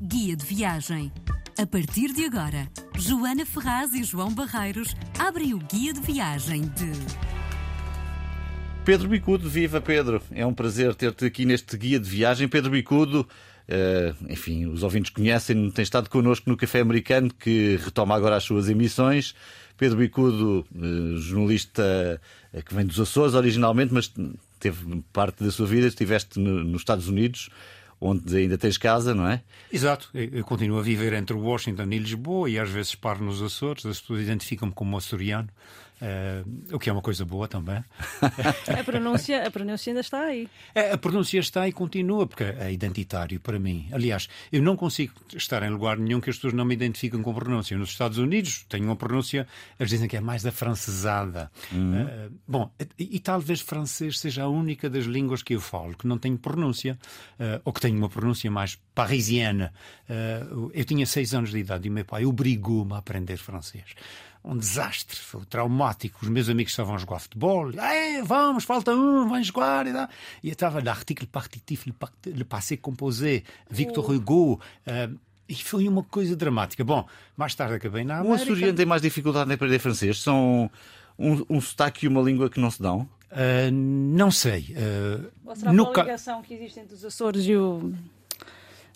Guia de viagem. A partir de agora, Joana Ferraz e João Barreiros abrem o guia de viagem de. Pedro Bicudo, viva Pedro! É um prazer ter-te aqui neste guia de viagem. Pedro Bicudo, uh, enfim, os ouvintes conhecem, tem estado connosco no Café Americano, que retoma agora as suas emissões. Pedro Bicudo, uh, jornalista uh, que vem dos Açores originalmente, mas teve parte da sua vida, estiveste no, nos Estados Unidos onde ainda tens casa, não é? Exato. Eu continuo a viver entre Washington e Lisboa e às vezes paro nos Açores. As pessoas identificam-me como açoriano. Uh, o que é uma coisa boa também. a, pronúncia, a pronúncia ainda está aí. É, a pronúncia está e continua, porque é identitário para mim. Aliás, eu não consigo estar em lugar nenhum que as pessoas não me identifiquem com pronúncia. Nos Estados Unidos tenho uma pronúncia, eles dizem que é mais afrancesada. Uhum. Uh, bom, e, e, talvez francês seja a única das línguas que eu falo que não tem pronúncia, uh, ou que tem uma pronúncia mais parisiana. eu tinha seis anos de idade e meu pai obrigou-me a aprender francês um desastre, foi traumático. Os meus amigos estavam a jogar futebol, vamos, falta um, vamos jogar. E, e eu estava l'article partitif, le passé composé, Victor oh. Hugo. Uh, e foi uma coisa dramática. Bom, mais tarde acabei na América. Um açoriano tem mais dificuldade em aprender francês? São um, um sotaque e uma língua que não se dão? Uh, não sei. Uh, Ou será no... ligação que existe entre os Açores e, o...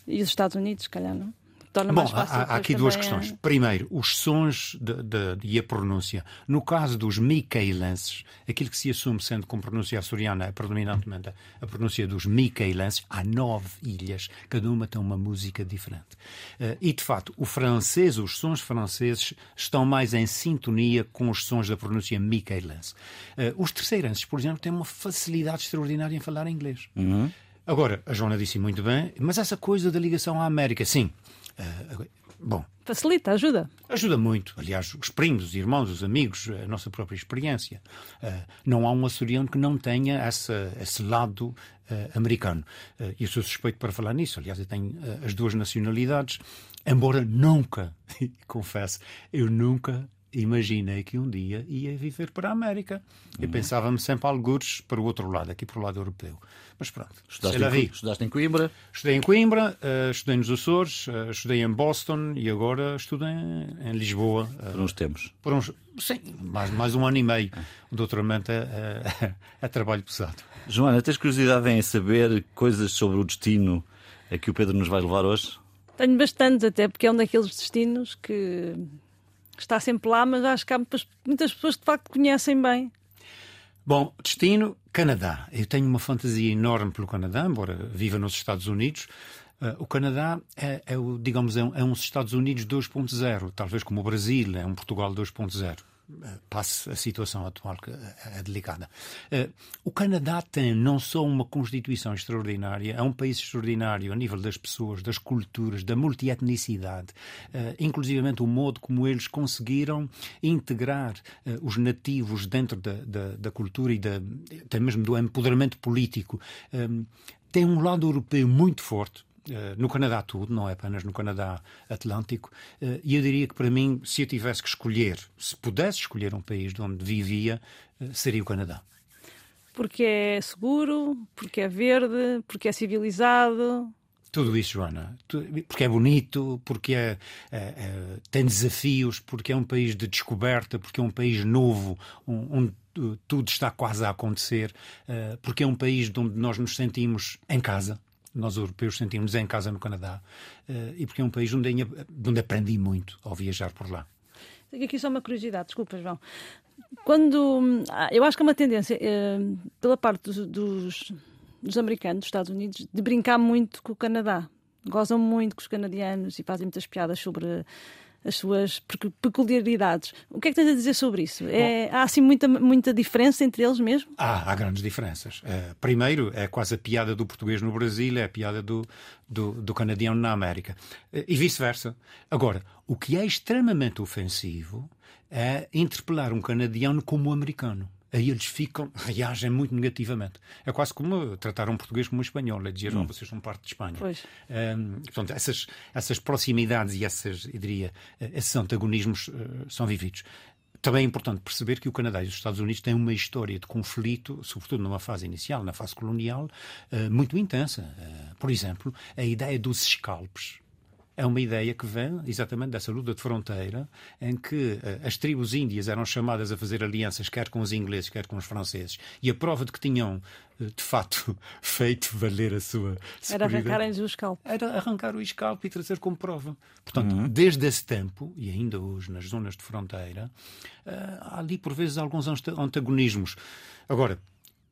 e os Estados Unidos, se calhar, não? Torna Bom, mais fácil. Há, há aqui duas questões. Primeiro, os sons de, de, e a pronúncia. No caso dos micaelenses, aquilo que se assume sendo com pronúncia açoriana é predominantemente a pronúncia dos micaelenses. Há nove ilhas, cada uma tem uma música diferente. Uh, e, de facto, o francês, os sons franceses estão mais em sintonia com os sons da pronúncia micaelense. Uh, os terceirenses, por exemplo, têm uma facilidade extraordinária em falar inglês. Uhum. Agora, a Joana disse muito bem, mas essa coisa da ligação à América, sim, bom. Facilita, ajuda. Ajuda muito. Aliás, os primos, os irmãos, os amigos, a nossa própria experiência. Uh, não há um açoriano que não tenha essa, esse lado uh, americano. E eu sou suspeito para falar nisso. Aliás, eu tenho as duas nacionalidades, embora nunca, confesso, eu nunca imaginei que um dia ia viver para a América. Eu uhum. pensava-me sempre algures para o outro lado, aqui para o lado europeu. Mas pronto. Estudaste, em, estudaste em Coimbra? Estudei em Coimbra, uh, estudei nos Açores, uh, estudei em Boston e agora estudo em, em Lisboa. Uh, por uns tempos? Por uns, sim, mais, mais um ano e meio. O doutoramento é, é, é trabalho pesado. Joana, tens curiosidade em saber coisas sobre o destino a que o Pedro nos vai levar hoje? Tenho bastantes, até porque é um daqueles destinos que está sempre lá, mas acho que há muitas pessoas que de facto conhecem bem. Bom, destino, Canadá. Eu tenho uma fantasia enorme pelo Canadá, embora viva nos Estados Unidos. Uh, o Canadá é, é, digamos, é, um, é uns Estados Unidos 2.0, talvez como o Brasil é um Portugal 2.0 passe a situação atual que é delicada. Eh, o Canadá tem não só uma Constituição extraordinária, é um país extraordinário a nível das pessoas, das culturas, da multietnicidade, eh, inclusivamente o modo como eles conseguiram integrar eh, os nativos dentro da, da, da cultura e da, até mesmo do empoderamento político. Tem um lado europeu muito forte, no Canadá tudo, não é apenas no Canadá Atlântico, uh, e eu diria que para mim, se eu tivesse que escolher, se pudesse escolher um país de onde vivia, uh, seria o Canadá. Porque é seguro, porque é verde, porque é civilizado. Tudo isso, Joana. Porque é bonito, porque é, é, é, tem desafios, porque é um país de descoberta, porque é um país novo, onde tudo está quase a acontecer, porque é um país onde nós nos sentimos em casa nós europeus sentimos em casa no Canadá uh, e porque é um país onde, onde aprendi muito ao viajar por lá. Tenho aqui só uma curiosidade, desculpa, João. Quando. Ah, eu acho que é uma tendência, eh, pela parte dos, dos americanos, dos Estados Unidos, de brincar muito com o Canadá. Gozam muito com os canadianos e fazem muitas piadas sobre as suas peculiaridades. O que é que tens a dizer sobre isso? É, Bom, há assim muita, muita diferença entre eles mesmo? Há, há grandes diferenças. Uh, primeiro, é quase a piada do português no Brasil, é a piada do, do, do canadiano na América. Uh, e vice-versa. Agora, o que é extremamente ofensivo é interpelar um canadiano como um americano aí eles ficam, reagem muito negativamente. É quase como tratar um português como um espanhol, é dizer, hum. oh, vocês são parte de Espanha. Pois. Um, portanto, essas, essas proximidades e essas, eu diria, esses antagonismos uh, são vividos. também é importante perceber que o Canadá e os Estados Unidos têm uma história de conflito, sobretudo numa fase inicial, na fase colonial, muito intensa. Por exemplo, a ideia dos escalpes é uma ideia que vem exatamente dessa luta de fronteira em que uh, as tribos índias eram chamadas a fazer alianças quer com os ingleses, quer com os franceses. E a prova de que tinham, uh, de facto, feito valer a sua Era arrancarem-lhes o escalpo. Era arrancar o escalpo e trazer como prova. Portanto, uhum. desde esse tempo, e ainda hoje nas zonas de fronteira, uh, há ali por vezes alguns antagonismos. Agora,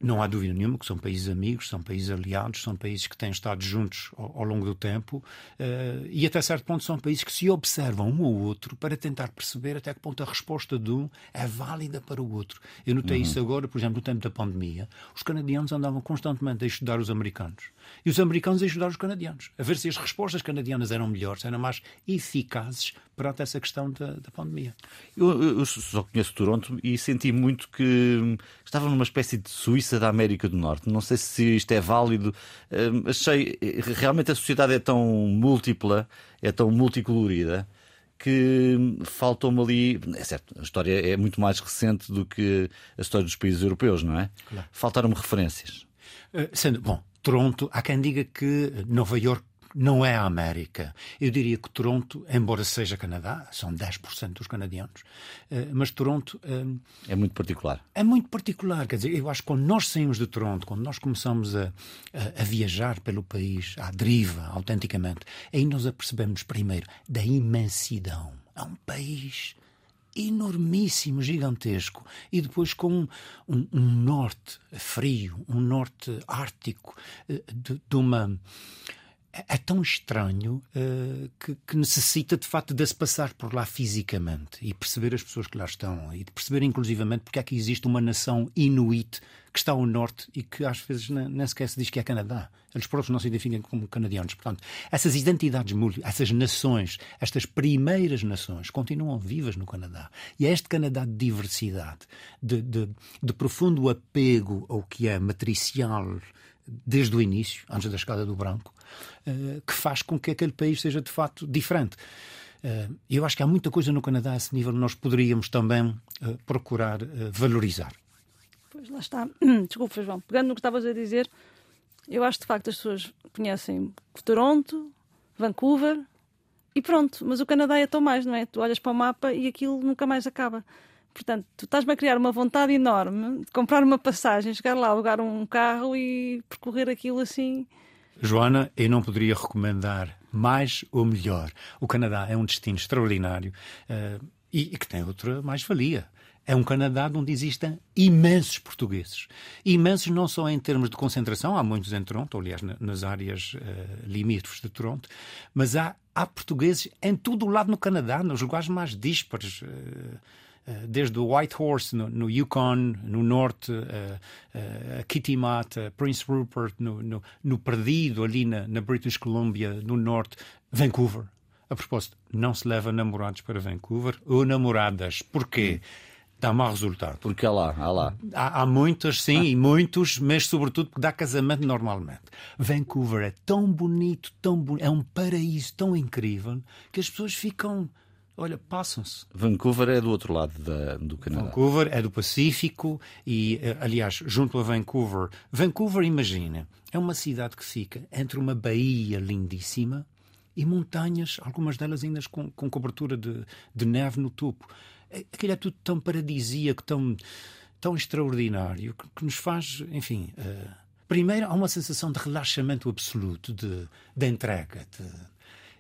não há dúvida nenhuma que são países amigos, são países aliados, são países que têm estado juntos ao, ao longo do tempo uh, e até certo ponto são países que se observam um ao outro para tentar perceber até que ponto a resposta de um é válida para o outro. Eu notei uhum. isso agora, por exemplo, no tempo da pandemia. Os canadianos andavam constantemente a estudar os americanos e os americanos a estudar os canadianos, a ver se as respostas canadianas eram melhores, eram mais eficazes perante essa questão da, da pandemia. Eu, eu, só conheço Toronto e senti muito que estava numa espécie de Suíça da América do Norte. Não sei se isto é válido. Uh, achei. Realmente a sociedade é tão múltipla, é tão multicolorida que faltou-me ali. É certo, a história é muito mais recente do que a história dos países europeus, não é? Claro. Faltaram-me referências. Uh, sendo, bom, Toronto, há quem diga que Nova York não é a América. Eu diria que Toronto, embora seja Canadá, são 10% dos canadianos, eh, mas Toronto. Eh, é muito particular. É muito particular. Quer dizer, eu acho que quando nós saímos de Toronto, quando nós começamos a, a, a viajar pelo país, à deriva, autenticamente, aí nós apercebemos primeiro da imensidão. É um país enormíssimo, gigantesco, e depois com um, um norte frio, um norte ártico, eh, de, de uma é, é tão estranho uh, que, que, necessita de facto de se passar por lá fisicamente e perceber as pessoas que lá estão e de perceber inclusivamente porque é que existe uma nação inuit que está ao norte e que às vezes nem, nem sequer se diz que é Canadá. Eles próprios não se identificam como canadianos. Portanto, essas identidades múltiplas, essas nações, estas primeiras nações continuam vivas no Canadá. E é este Canadá de diversidade, de, de, de profundo apego ao que é matricial desde o início, antes da chegada do branco, que faz com que aquele país seja de facto diferente. Eh, eu acho que há muita coisa no Canadá a esse nível que nós poderíamos também eh, procurar valorizar. Pois lá está. Desculpa, João. Pegando no que estavas a dizer, eu acho de facto as pessoas conhecem Toronto, Vancouver e pronto. Mas o Canadá é tão mais, não é? Tu olhas para o mapa e aquilo nunca mais acaba. Portanto, tu estás-me a criar uma vontade enorme de comprar uma passagem, chegar lá, alugar um carro e percorrer aquilo assim. Joana, eu não poderia recomendar mais ou melhor. O Canadá é um destino extraordinário uh, e, e que tem outra mais-valia. É um Canadá onde existem imensos portugueses. Imensos não só em termos de concentração, há muitos em Toronto, aliás, nas áreas uh, limítrofes de Toronto, mas há, há portugueses em todo o lado no Canadá, nos lugares mais díspares. Uh, desde o White Horse no, no Yukon, no norte, uh, uh, Kitimat, uh, Prince Rupert, no, no, no, Perdido, ali na, na, British Columbia, no norte, Vancouver. A propósito, não se leva namorados para Vancouver ou namoradas. Porquê? Dá mau resultado. Porque há lá, há lá. Há, há muitas, sim, ah. e muitos, mas sobretudo porque dá casamento normalmente. Vancouver é tão bonito, tão bonito, é um paraíso tão incrível que as pessoas ficam olha, passam-se. Vancouver é do outro lado da, do Canadá. Vancouver é do Pacífico e, eh, aliás, junto a Vancouver. Vancouver, imagina, é uma cidade que fica entre uma baía lindíssima e montanhas, algumas delas ainda com, com cobertura de, de neve no topo. É, aquilo é tudo tão paradisíaco, tão, tão extraordinário, que, que nos faz, enfim. Uh, primeiro, há uma sensação de relaxamento absoluto, de, de entrega, de,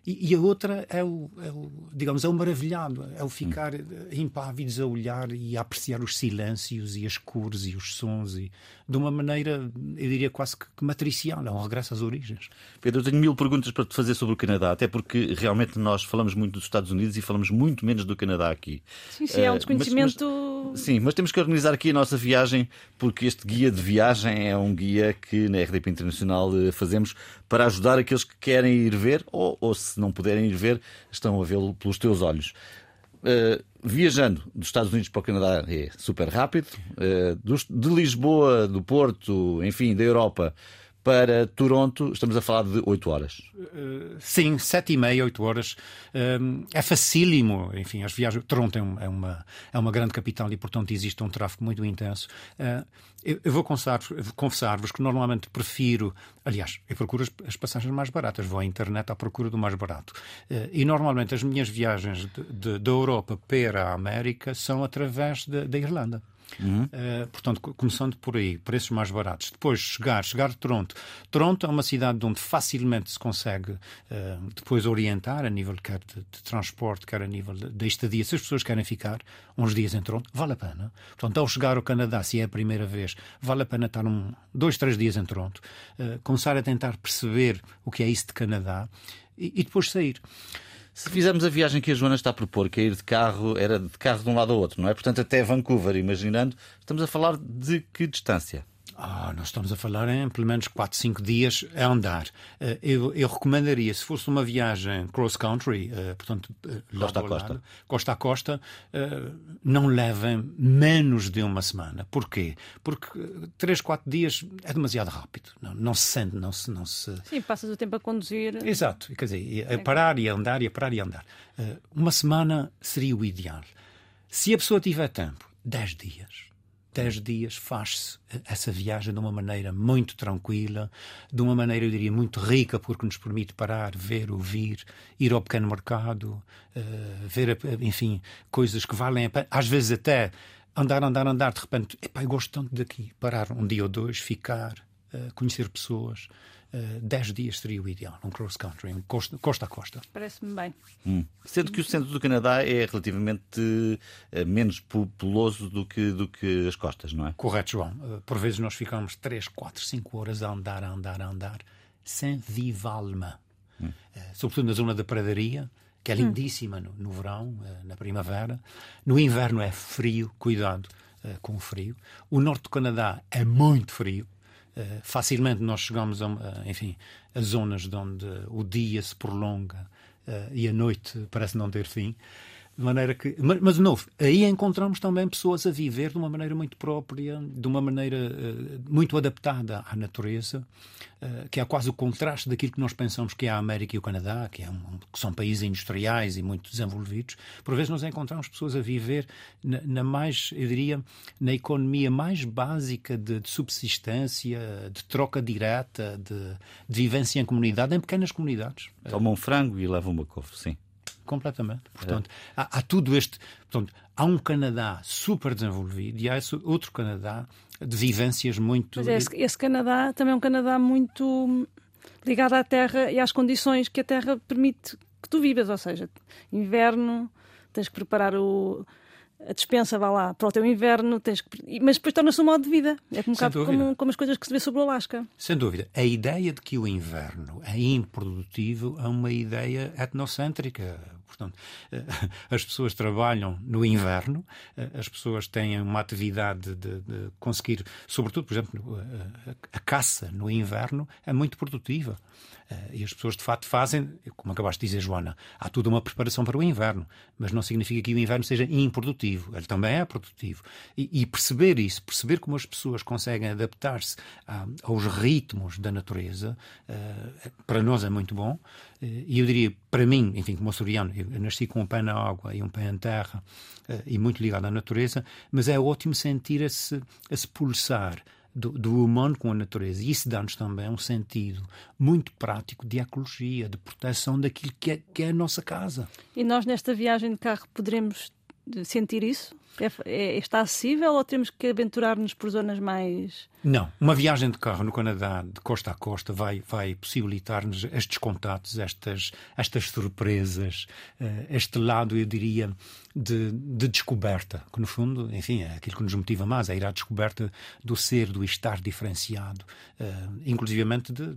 e, e a outra é o, é o, digamos, é o maravilhado, é o ficar hum. impávidos a olhar e a apreciar os silêncios e as cores e os sons e de uma maneira, eu diria quase que matricial, é um regresso às origens. Pedro, eu tenho mil perguntas para te fazer sobre o Canadá, até porque realmente nós falamos muito dos Estados Unidos e falamos muito menos do Canadá aqui. Sim, sim, é um desconhecimento. Uh, mas, mas, sim, mas temos que organizar aqui a nossa viagem, porque este guia de viagem é um guia que na RDP Internacional eh, fazemos para ajudar aqueles que querem ir ver ou, ou se não puderem ir ver, estão a vê-lo pelos teus olhos. Uh, viajando dos Estados Unidos para o Canadá é super rápido. Uh, dos, de Lisboa, do Porto, enfim, da Europa para Toronto, estamos a falar de 8 horas. Uh, sim, 7 e meia, 8 horas. Uh, é facílimo, enfim, as viagens. Toronto é, é, uma, é uma grande capital e, portanto, existe um tráfego muito intenso. Uh, eu, vou confessar-vos que normalmente prefiro. Aliás, eu procuro as, passagens mais baratas, vou à internet à procura do mais barato. e normalmente as minhas viagens da Europa para a América são através da Irlanda. Uhum. Uh, portanto, começando por aí, preços mais baratos. Depois chegar, chegar a Toronto. Toronto é uma cidade onde facilmente se consegue uh, depois orientar a nível quer de, de transporte, quer a nível da estadia. Se as pessoas querem ficar uns dias em Toronto, vale a pena. Portanto, ao chegar ao Canadá, se é a primeira vez, vale a pena estar um, dois, três dias em Toronto, uh, começar a tentar perceber o que é isso de Canadá e, e depois sair. Se fizermos a viagem que a Joana está a propor, que é ir de carro, era de carro de um lado ao outro, não é? Portanto, até Vancouver, imaginando, estamos a falar de que distância? Ah, nós estamos a falar em pelo menos 4, 5 dias a andar. Eh, eu, eu recomendaria, se fosse uma viagem cross-country, eh, portanto, eh, costa a costa, costa a costa, não levem menos de uma semana. Porquê? Porque 3, 4 dias é demasiado rápido. Não, não se sente, não se, não se. Sim, passas o tempo a conduzir. Exato, quer dizer, a parar e a andar e a parar e a andar. Uma semana seria o ideal. Se a pessoa tiver tempo, 10 dias 10 dias faz-se essa viagem de uma maneira muito tranquila, de uma maneira, eu diria, muito rica, porque nos permite parar, ver, ouvir, ir ao pequeno mercado, uh, ver, enfim, coisas que valem a pena. Às vezes até andar, andar, andar, de repente, epá, eu gosto tanto daqui. Parar um dia ou dois, ficar, uh, conhecer pessoas. 10 uh, dias seria o ideal, um cross-country, um costa, a costa. Parece-me bem. Hum. Sendo que o centro do Canadá é relativamente uh, menos populoso do que, do que as costas, não é? Correto, João. Uh, por vezes nós ficamos 3, 4, 5 horas a andar, a andar, a andar, sem viva alma. Hum. sobretudo na zona da pradaria, que é hum. lindíssima no, no verão, na primavera. No inverno é frio, cuidado com o frio. O norte do Canadá é muito frio eh, facilmente nós chegamos a, enfim, a zonas onde o dia se prolonga uh, e a noite parece não ter fim. De maneira que, mas, de novo, aí encontramos também pessoas a viver de uma maneira muito própria, de uma maneira uh, muito adaptada à natureza, uh, que é quase o contraste daquilo que nós pensamos que é a América e o Canadá, que, é um, que são países industriais e muito desenvolvidos. Por vezes nós encontramos pessoas a viver na, na mais, eu diria, na economia mais básica de, de subsistência, de troca direta, de, de, vivência em comunidade, em pequenas comunidades. Tomam frango e levam uma couve, sim. Completamente. Portanto, é. há, há, tudo este. Portanto, há um Canadá super desenvolvido e há esse outro Canadá de vivências muito. Mas é, esse, esse Canadá também é um Canadá muito ligado à terra e às condições que a terra permite que tu vivas, ou seja, inverno, tens que preparar o, a dispensa, vá lá, para o teu inverno, tens que... mas depois torna-se um modo de vida. É um bocado como, como, as coisas que se vê sobre o Alasca. Sem dúvida. A ideia de que o inverno é improdutivo é uma ideia etnocêntrica. Portanto, eh, as pessoas trabalham no inverno, eh, as pessoas têm uma atividade de, de conseguir, sobretudo, por exemplo, a, a, caça no inverno é muito produtiva. Eh, e as pessoas, de facto, fazem, como acabaste de dizer, Joana, há toda uma preparação para o inverno, mas não significa que o inverno seja improdutivo. Ele também é produtivo. E, e perceber isso, perceber como as pessoas conseguem adaptar-se aos ritmos da natureza, para nós é muito bom. E eu diria, para mim, enfim, como açoriano, eu nasci com um pé na água e um pé em terra uh, e muito ligado à natureza, mas é ótimo sentir esse, esse pulsar do, do, humano com a natureza. E isso dá-nos também um sentido muito prático de ecologia, de proteção daquilo que é, que é a nossa casa. E nós, nesta viagem de carro, poderemos sentir isso? É, é, está acessível ou temos que aventurar-nos por zonas mais. Não. Uma viagem de carro no Canadá, de costa a costa, vai, vai possibilitar-nos estes contatos, estas, estas surpresas, uh, este lado, eu diria, de, de, descoberta, que no fundo, enfim, é aquilo que nos motiva mais, é ir à descoberta do ser, do estar diferenciado, uh, inclusivamente de.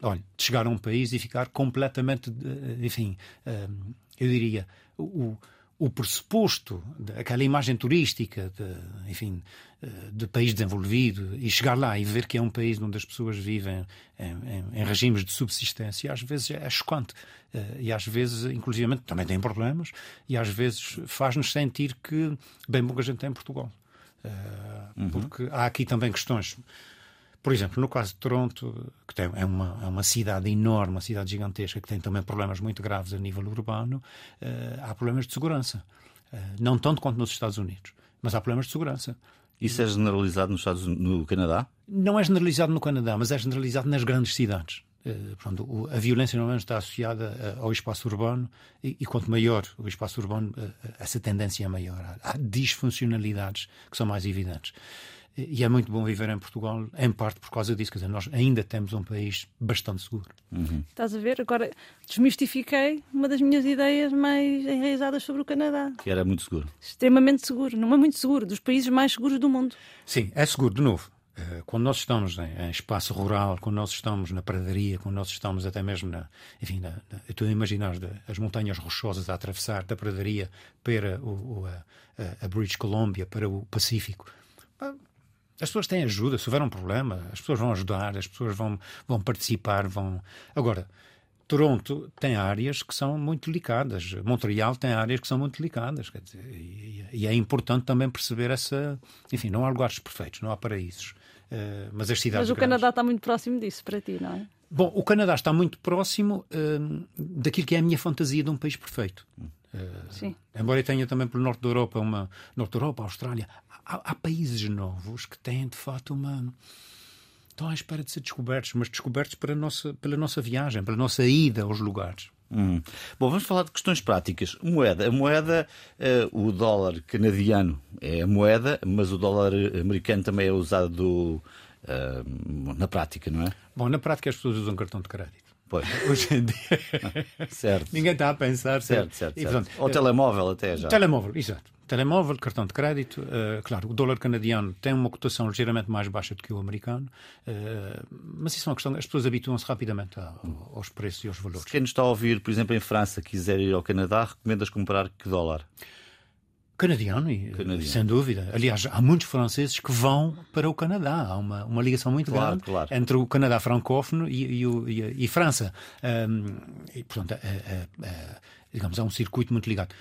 Olha, de chegar a um país e ficar completamente, enfim, uh, eu diria, o, o pressuposto, aquela imagem turística, de, enfim, eh, de país desenvolvido, e chegar lá e ver que é um país onde as pessoas vivem em, em, em regimes de subsistência, às vezes é chocante. Eh, e às vezes, inclusivamente, também tem problemas, e às vezes faz-nos sentir que bem pouca gente tem em Portugal. Eh, uhum. Porque há aqui também questões por exemplo, no caso de Toronto, que tem, é, uma, é uma cidade enorme, uma cidade gigantesca, que tem também problemas muito graves a nível urbano, uh, há problemas de segurança. Uh, não tanto quanto nos Estados Unidos, mas há problemas de segurança. Isso é generalizado nos Estados, no Canadá? Não é generalizado no Canadá, mas é generalizado nas grandes cidades. Uh, portanto, a violência normalmente está associada ao espaço urbano e, e quanto maior o espaço urbano, essa tendência é maior. Há disfuncionalidades que são mais evidentes. E é muito bom viver em Portugal, em parte por causa disso. Quer dizer, nós ainda temos um país bastante seguro. Uhum. Estás a ver? Agora desmistifiquei uma das minhas ideias mais enraizadas sobre o Canadá. Que era muito seguro. Extremamente seguro. Não é muito seguro. Dos países mais seguros do mundo. Sim, é seguro, de novo. Eh, quando nós estamos em, espaço rural, quando nós estamos na pradaria, quando nós estamos até mesmo na. Enfim, na, na, eu estou a imaginar as montanhas rochosas a atravessar da pradaria para o, o a, a British Columbia, para o Pacífico as pessoas têm ajuda, se houver um problema, as pessoas vão ajudar, as pessoas vão, vão participar, vão. Agora, Toronto tem áreas que são muito delicadas, Montreal tem áreas que são muito delicadas, quer dizer, e, e, é importante também perceber essa. Enfim, não há lugares perfeitos, não há paraísos, uh, mas as cidades. Mas o grandes... Canadá está muito próximo disso para ti, não é? Bom, o Canadá está muito próximo uh, daquilo que é a minha fantasia de um país perfeito. Sim. Embora eu tenha também pelo norte da Europa, uma norte da Europa, Austrália, há, há, países novos que têm de facto uma estão à espera de ser descobertos, mas descobertos para nossa, pela nossa viagem, pela nossa ida aos lugares. Hum. Bom, vamos falar de questões práticas. Moeda. A moeda, uh, o dólar canadiano é a moeda, mas o dólar americano também é usado uh, na prática, não é? Bom, na prática as pessoas usam cartão de crédito. Pois. Hoje em dia. certo. Ninguém está a pensar. Certo, certo. certo. certo. Ou telemóvel até já. Telemóvel, exato. Telemóvel, cartão de crédito. Uh, claro, o dólar canadiano tem uma cotação ligeiramente mais baixa do que o americano, uh, mas isso é uma questão. As pessoas habituam-se rapidamente a, aos preços e aos valores. Se quem nos está a ouvir, por exemplo, em França, quiser ir ao Canadá, recomendas comprar que dólar? Canadiano, Canadiano, sem dúvida. Aliás, há muitos franceses que vão para o Canadá. Há uma, uma ligação muito claro, grande claro. entre o Canadá francófono e, e, e, e França. Um, e, portanto, é, é, é, digamos, há um circuito muito ligado.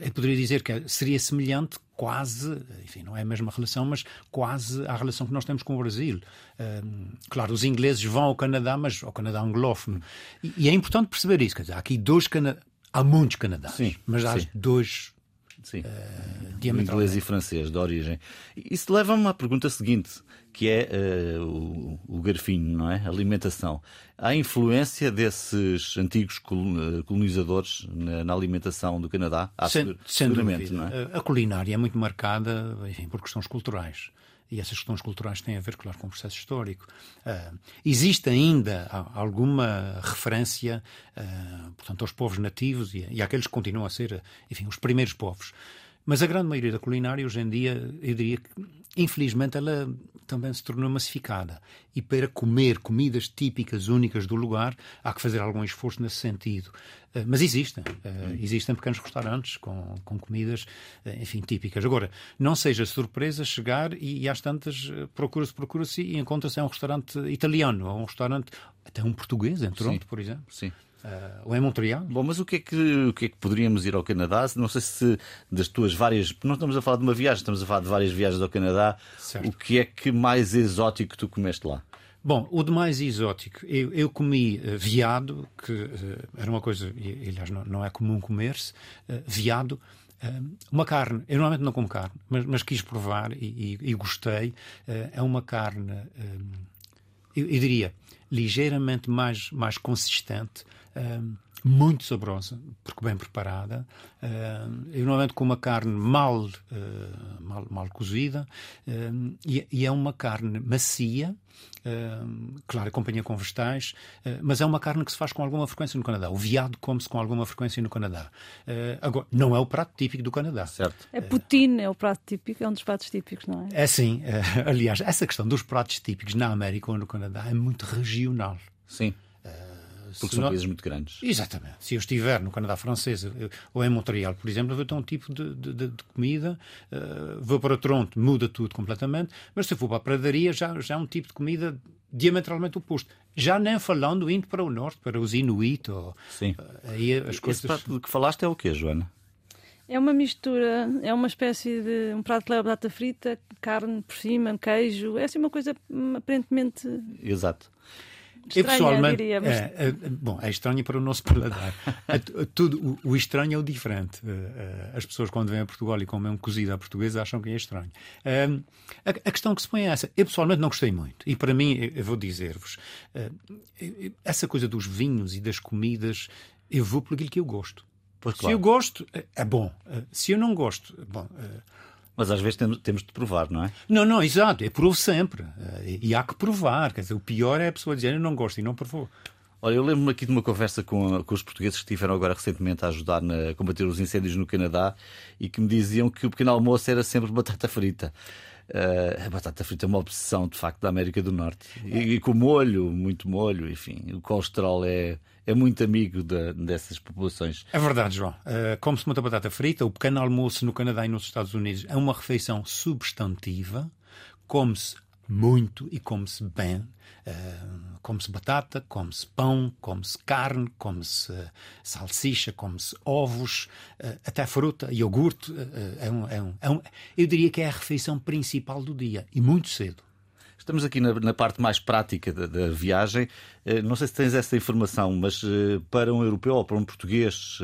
Eu poderia dizer que seria semelhante, quase, enfim, não é a mesma relação, mas quase à relação que nós temos com o Brasil. Um, claro, os ingleses vão ao Canadá, mas ao Canadá anglófono. E, é importante perceber isso. Quer dizer, há aqui dois Canadá. Há muitos Canadás, sim, mas há sim. dois Sim. Uh, inglês e francês, de origem. Isso leva-me à pergunta seguinte, que é uh, o, o, garfinho, não é? A alimentação. Há influência desses antigos colonizadores na, na alimentação do Canadá? Há sem, seguramente, não é? A culinária é muito marcada enfim, por questões culturais e essas questões culturais têm a ver, claro, com o processo histórico. Uh, existe ainda alguma referência, uh, portanto, aos povos nativos e, e àqueles que continuam a ser, enfim, os primeiros povos. Mas a grande maioria da culinária, hoje em dia, eu diria que, infelizmente, ela também se tornou massificada. E para comer comidas típicas, únicas do lugar, há que fazer algum esforço nesse sentido. Eh, mas existem. Eh, existem pequenos restaurantes com, com comidas, eh, enfim, típicas. Agora, não seja surpresa chegar e, e às tantas procura-se, procura-se e encontra-se um restaurante italiano ou um restaurante, até um português, em Toronto, Sim. por exemplo. Sim. Uh, ou em Montreal. Bom, mas o que, é que, o que é que poderíamos ir ao Canadá? Não sei se das tuas várias. Não estamos a falar de uma viagem, estamos a falar de várias viagens ao Canadá. Certo. O que é que mais exótico tu comeste lá? Bom, o de mais exótico, eu, eu comi uh, viado, que uh, era uma coisa, e, aliás, não, não é comum comer-se, viado. uma carne, eu normalmente não como carne, mas, mas quis provar e, e, e gostei. é uma carne, eu, eu diria, ligeiramente mais, mais consistente, muito saborosa, porque bem preparada. eu normalmente com uma carne mal, uh, mal, mal, cozida e, e, é uma carne macia, claro, acompanha com vegetais, uh, mas é uma carne que se faz com alguma frequência no Canadá. O viado come-se com alguma frequência no Canadá. Uh, agora, não é o prato típico do Canadá. Certo. É poutine, é o prato típico, é um dos pratos típicos, não é? É sim. aliás, essa questão dos pratos típicos na América ou no Canadá é muito regional. Sim. Porque são países muito grandes. Exatamente. Se eu estiver no Canadá francês ou em Montreal, por exemplo, vou ter um tipo de, de, de comida, uh, vou para Toronto, muda tudo completamente, mas se eu for para a pradaria, já, já é um tipo de comida diametralmente oposto. Já nem falando indo para o norte, para os Inuit. Ou, Sim. Uh, aí as coisas... Esse prato que falaste é o quê, Joana? É uma mistura, é uma espécie de um prato que leva batata frita, carne por cima, queijo. É assim uma coisa hum, aparentemente. Exato. Eu pessoalmente, diria, mas... é, é, bom, é estranho para o nosso paladar. É tudo, o, o, estranho é o diferente. É, é, as pessoas, quando vêm a Portugal e comem um cozido à portuguesa, acham que é estranho. A, a, questão que se põe é essa. Eu pessoalmente não gostei muito. E para mim, eu vou dizer-vos, essa coisa dos vinhos e das comidas, eu vou por aquilo que eu gosto. Pois, claro. Se eu gosto, é bom. Se eu não gosto, bom. Mas às vezes temos, temos de provar, não é? Não, não, exato. Eu provo sempre. E há que provar. Quer dizer, o pior é a pessoa dizer eu não gosto e não provou. Olha, eu lembro-me aqui de uma conversa com, com os portugueses que estiveram agora recentemente a ajudar a combater os incêndios no Canadá e que me diziam que o pequeno almoço era sempre batata frita. Uh, a batata frita é uma obsessão, de facto, da América do Norte. E, e com molho, muito molho, enfim. O colesterol é, é muito amigo de, dessas populações. É verdade, João. Uh, Come-se muita batata frita. O pequeno almoço no Canadá e nos Estados Unidos é uma refeição substantiva. Come-se muito e come-se bem. Uh, come-se batata, come-se pão, come-se carne, come-se uh, salsicha, come-se ovos, uh, até fruta, iogurte. É um, é um, é um, eu diria que é a refeição principal do dia e muito cedo. Estamos aqui na, na parte mais prática da, da, viagem. Não sei se tens essa informação, mas para um europeu ou para um português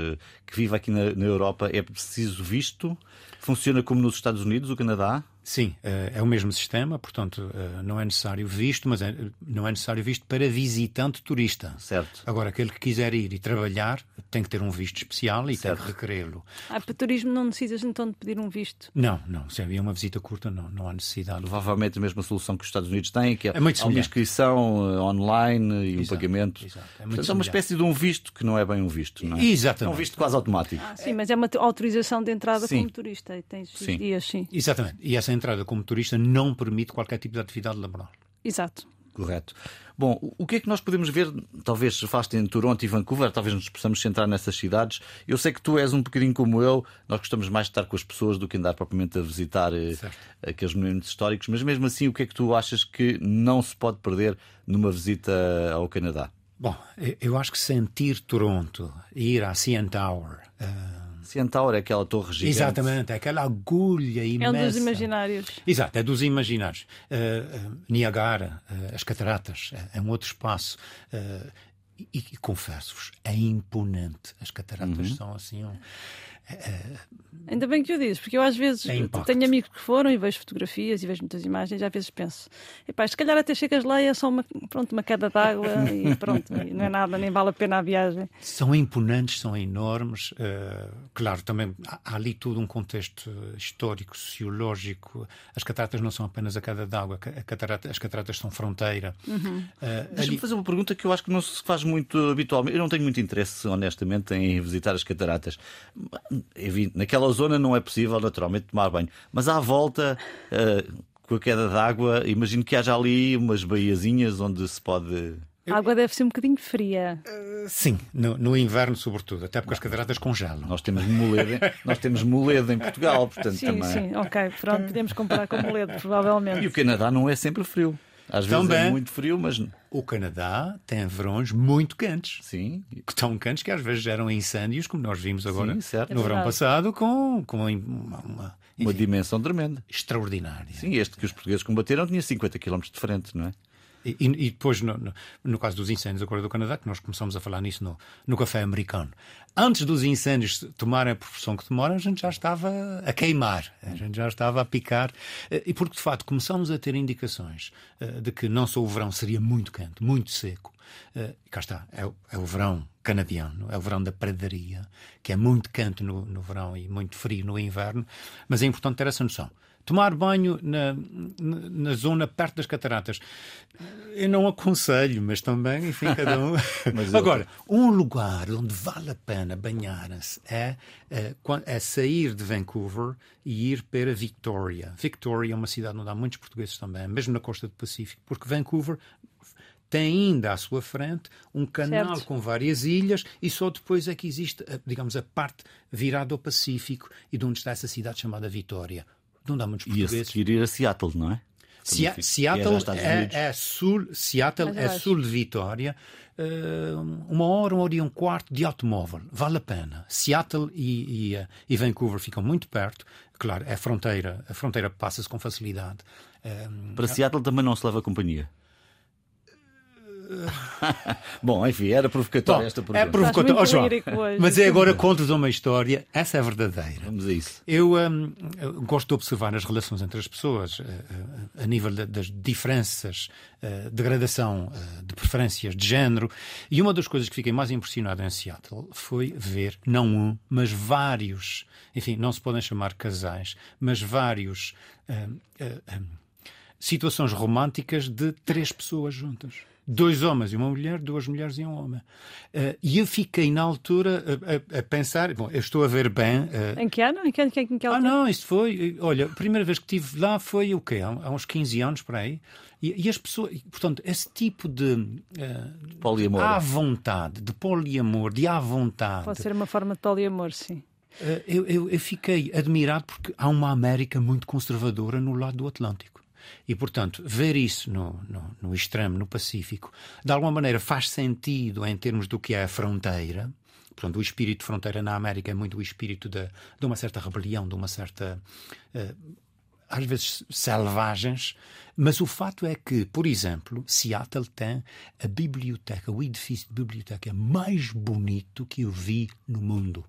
que vive aqui na, na Europa é preciso visto? Funciona como nos Estados Unidos, o Canadá? Sim, eh, é o mesmo sistema, portanto, eh, não é necessário visto, mas é, não é necessário visto para visitante turista. Certo. Agora, aquele que quiser ir e trabalhar tem que ter um visto especial e certo. tem que requerê-lo. Ah, para turismo não necessitas então de pedir um visto? Não, não. Se havia uma visita curta, não, não há necessidade. Provavelmente a mesma solução que os Estados Unidos têm, que é, é muito uma inscrição eh, online e exato, um pagamento. Exato. É, Portanto, é uma espécie de um visto que não é bem um visto, não é? Exatamente. É um visto quase automático. Ah, sim, mas é uma autorização de entrada sim. como turista e tens sim. dias, sim. Exatamente. E essa entrada como turista não permite qualquer tipo de atividade laboral. Exato. Correto. Bom, o que é que nós podemos ver? Talvez falaste em Toronto e Vancouver, talvez nos possamos centrar nessas cidades. Eu sei que tu és um bocadinho como eu, nós gostamos mais de estar com as pessoas do que andar propriamente a visitar eh, certo. aqueles monumentos históricos, mas mesmo assim, o que é que tu achas que não se pode perder numa visita ao Canadá? Bom, eu acho que sentir Toronto, ir à CN Tower. Uh Centauro é aquela torre gigante. Exatamente, é aquela agulha imensa. É um dos imaginários. Exato, é dos imaginários. Uh, uh, Niagara, uh, as cataratas, é um outro espaço. e, e confesso-vos, é imponente. As cataratas uhum. são assim. Um, Ainda bem que o dizes, porque eu às vezes é tenho amigos que foram e vejo fotografias e vejo muitas imagens e às vezes penso, epá, se calhar até chegas lá e é só uma, pronto, uma queda d'água e pronto, e não é nada, nem vale a pena a viagem. São imponentes, são enormes. Uh, claro, também há ali todo um contexto histórico, sociológico. As cataratas não são apenas a queda d'água, catarata, as cataratas são fronteira. Uhum. Uh, Deixa-me ali... fazer uma pergunta que eu acho que não se faz muito habitualmente. Eu não tenho muito interesse, honestamente, em visitar as cataratas naquela zona não é possível, naturalmente, tomar banho. Mas à volta, uh, com a queda d'água, imagino que haja ali umas baiazinhas onde se pode. A água deve ser um bocadinho fria. Uh, sim, no, no, inverno, sobretudo, até porque as cataratas congelam. Nós temos Moledo, nós temos Moledo em Portugal, portanto sim, também. Sim, ok, pronto, podemos comparar com Moledo, provavelmente. E o Canadá não é sempre frio. Às vezes Também, é muito frio, mas. O Canadá tem verões muito quentes. Sim. Tão quentes que às vezes geram incêndios, como nós vimos agora Sim, no é verão passado, com, com uma, uma, enfim, uma dimensão tremenda. Extraordinária. Sim, este que os portugueses combateram tinha 50 km de frente, não é? E, e, depois, no, no, no, caso dos incêndios agora do Canadá, que nós começamos a falar nisso no, no café americano, antes dos incêndios tomarem a proporção que demoram, a gente já estava a queimar, a gente já estava a picar. Eh, e porque, de facto, começamos a ter indicações uh, de que não só o verão seria muito quente, muito seco, uh, cá está, é, é, o verão canadiano, é o verão da pradaria, que é muito quente no, no verão e muito frio no inverno, mas é importante ter essa noção. Tomar banho na, na, zona perto das cataratas. Eu não aconselho, mas também, enfim, cada um. Agora, um lugar onde vale a pena banhar-se é, é, é, sair de Vancouver e ir para Victoria. Victoria é uma cidade onde há muitos portugueses também, mesmo na costa do Pacífico, porque Vancouver tem ainda à sua frente um canal certo. com várias ilhas e só depois é que existe, digamos, a parte virada ao Pacífico e de onde está essa cidade chamada Vitória não dá muitos portugueses. E a seguir ir a Seattle, não é? Se Seattle é, é, sul, Seattle é sul de Vitória. Uh, uma hora, uma hora e um quarto de automóvel. Vale a pena. Seattle e, e, e Vancouver ficam muito perto. Claro, é fronteira. A fronteira passa-se com facilidade. Um, Para Seattle também não se leva companhia? Bom, enfim, era provocatória esta pergunta. É provocatória. Oh, João, mas é agora conto-vos uma história. Essa é verdadeira. Vamos a isso. Eu, um, eu gosto de observar as relações entre as pessoas uh, uh, a nível de, das diferenças uh, de gradação de preferências de género. E uma das coisas que fiquei mais impressionado em Seattle foi ver, não um, mas vários, enfim, não se podem chamar casais, mas vários. Um, situações românticas de três pessoas juntas dois homens e uma mulher, duas mulheres e um homem. Uh, e eu fiquei na altura a, a, a, pensar, bom, eu estou a ver bem. Uh, em que ano? Em que, em que, em que ah, não, isso foi, olha, a primeira vez que estive lá foi o quê? Há, uns 15 anos por aí. E, e as pessoas, portanto, esse tipo de. Uh, poliamor. À vontade, de poliamor, de à vontade. Pode ser uma forma de poliamor, sim. Eu, eu, eu fiquei admirado porque há uma América muito conservadora no lado do Atlântico. E, portanto, ver isso no, no, no extremo, no Pacífico, de alguma maneira faz sentido em termos do que é a fronteira. Portanto, o espírito de fronteira na América é muito o espírito de, de uma certa rebelião, de uma certa. Uh, às vezes selvagens, mas o fato é que, por exemplo, Seattle tem a biblioteca, o edifício de biblioteca mais bonito que eu vi no mundo.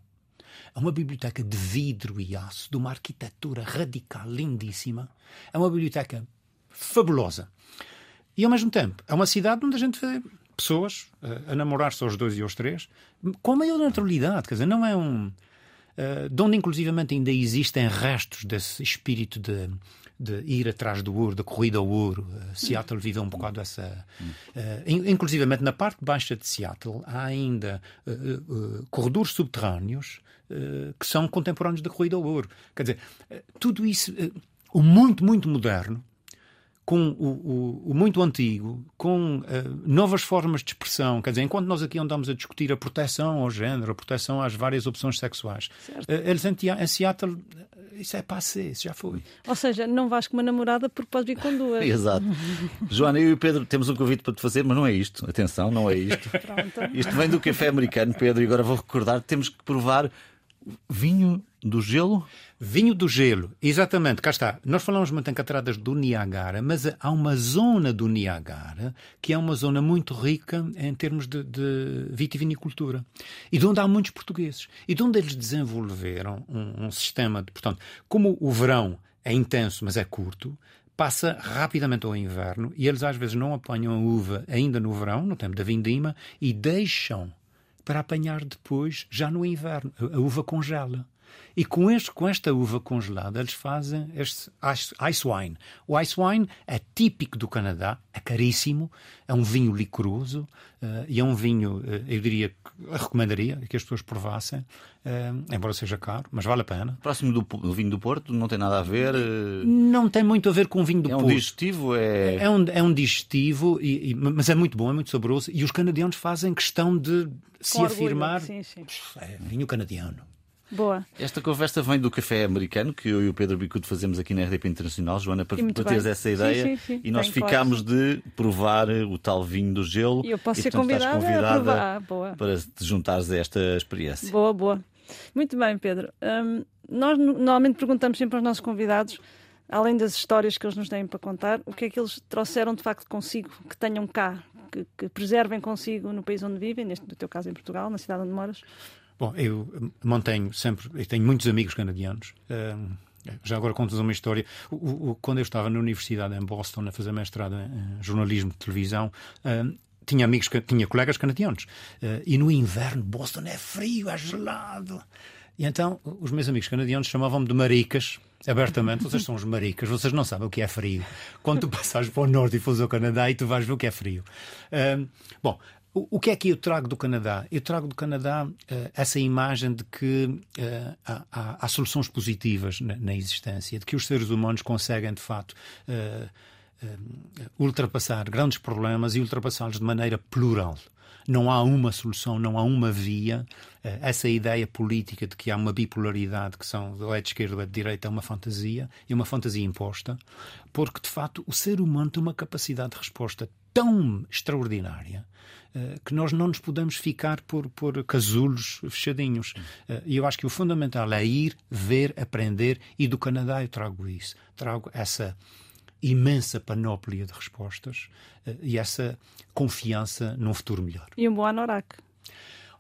É uma biblioteca de vidro e aço, de uma arquitetura radical, lindíssima. É uma biblioteca fabulosa. E ao mesmo tempo, é uma cidade onde a gente vê pessoas uh, a namorar-se aos dois e aos três com a maior naturalidade. Quer dizer, não é um. Uh, de onde inclusivamente ainda existem restos desse espírito de, de ir atrás do ouro, da corrida ao ouro. Uh, Seattle vive um bocado essa. Uh, inclusivamente na parte baixa de Seattle há ainda corredores subterrâneos que são contemporâneos da corrida ao ouro. Quer dizer, tudo isso, o muito, muito moderno, com o, o, o, muito antigo, com uh, novas formas de expressão. Quer dizer, enquanto nós aqui andamos a discutir a proteção ao género, a proteção às várias opções sexuais, uh, eles em, em Seattle, isso é passé, isso já foi. Ou seja, não vais com uma namorada porque pode vir com duas. Exato. Joana, eu e o Pedro temos um convite para te fazer, mas não é isto. Atenção, não é isto. Pronto. Isto vem do café americano, Pedro, e agora vou recordar, temos que provar vinho do gelo? Vinho do gelo, exatamente, cá está. Nós falamos muito em cataratas do Niagara, mas há uma zona do Niagara que é uma zona muito rica em termos de, de vitivinicultura e de onde há muitos portugueses e de onde eles desenvolveram um, um sistema de, portanto, como o verão é intenso, mas é curto, passa rapidamente ao inverno e eles às vezes não apanham a uva ainda no verão, no tempo da vindima, e deixam para apanhar depois, já no inverno. A uva congela. E com, este, com esta uva congelada, eles fazem este ice, ice, wine. O ice wine é típico do Canadá, é caríssimo, é um vinho licoroso uh, e é um vinho, uh, eu diria, que recomendaria que as pessoas provassem, uh, embora seja caro, mas vale a pena. Próximo do, do, vinho do Porto, não tem nada a ver? Não tem muito a ver com o vinho do Porto. É um digestivo? É, é um, é um digestivo, e, e, mas é muito bom, é muito saboroso. E os canadianos fazem questão de se com afirmar. Sim, sim. É vinho canadiano. Boa. Esta conversa vem do café americano que eu e o Pedro Bicudo fazemos aqui na RDP Internacional, Joana, para, para teres essa ideia. Sim, sim, sim. E nós Bem, ficámos de provar o tal vinho do gelo. E eu posso e, ser convidada, convidada a provar. Boa. para te juntares a esta experiência. Boa, boa. Muito bem, Pedro. Um, nós normalmente perguntamos sempre aos nossos convidados, além das histórias que eles nos têm para contar, o que é que eles trouxeram de facto consigo, que tenham cá, que, que preservem consigo no país onde vivem, neste no teu caso em Portugal, na cidade onde moras. Bom, eu mantenho sempre, eu tenho muitos amigos canadianos. já agora contas uma história. O, o, quando eu estava na universidade em Boston a fazer mestrado em jornalismo de televisão, tinha amigos, tinha colegas canadianos. Uh, e no inverno, Boston é frio, é gelado. E então os meus amigos canadianos chamavam-me de maricas, abertamente. Vocês são os maricas, vocês não sabem o que é frio. Quando tu passares para o norte e fores ao Canadá, e tu vais ver o que é frio. Uh, bom, o, que é que eu trago do Canadá? Eu trago do Canadá uh, essa imagem de que uh, há, há, soluções positivas na, na, existência, de que os seres humanos conseguem, de fato, uh, ultrapassar grandes problemas e ultrapassá-los de maneira plural. Não há uma solução, não há uma via. Essa ideia política de que há uma bipolaridade, que são de esquerda ou de direita, é uma fantasia, e uma fantasia imposta, porque de facto o ser humano tem uma capacidade de resposta tão extraordinária eh, que nós não nos podemos ficar por, por casulos fechadinhos. Eh, e eu acho que o fundamental é ir, ver, aprender, e do Canadá eu trago isso. Trago essa imensa panóplia de respostas eh, e essa confiança num futuro melhor. E um bom anorak.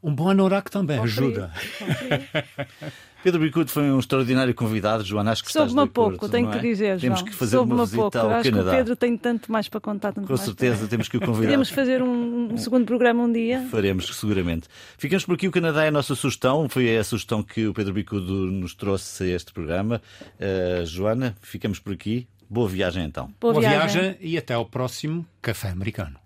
Um bom anorak também bom ajuda. Pedro Bicudo foi um extraordinário convidado, Joana. Acho que Soube-me pouco, tenho é? que dizer, Temos João. que fazer uma visita pouco. ao Acho Canadá. Que o Pedro tem tanto mais para contar. Tanto Com certeza, para... temos que o convidar. Podemos fazer um, um, segundo programa um dia. Faremos, seguramente. Ficamos por aqui. O Canadá é a nossa sugestão. Foi a sugestão que o Pedro Bicudo nos trouxe a este programa. Uh, Joana, ficamos por aqui. Boa viagem então. Boa, Boa viagem. viagem e até ao próximo Café Americano.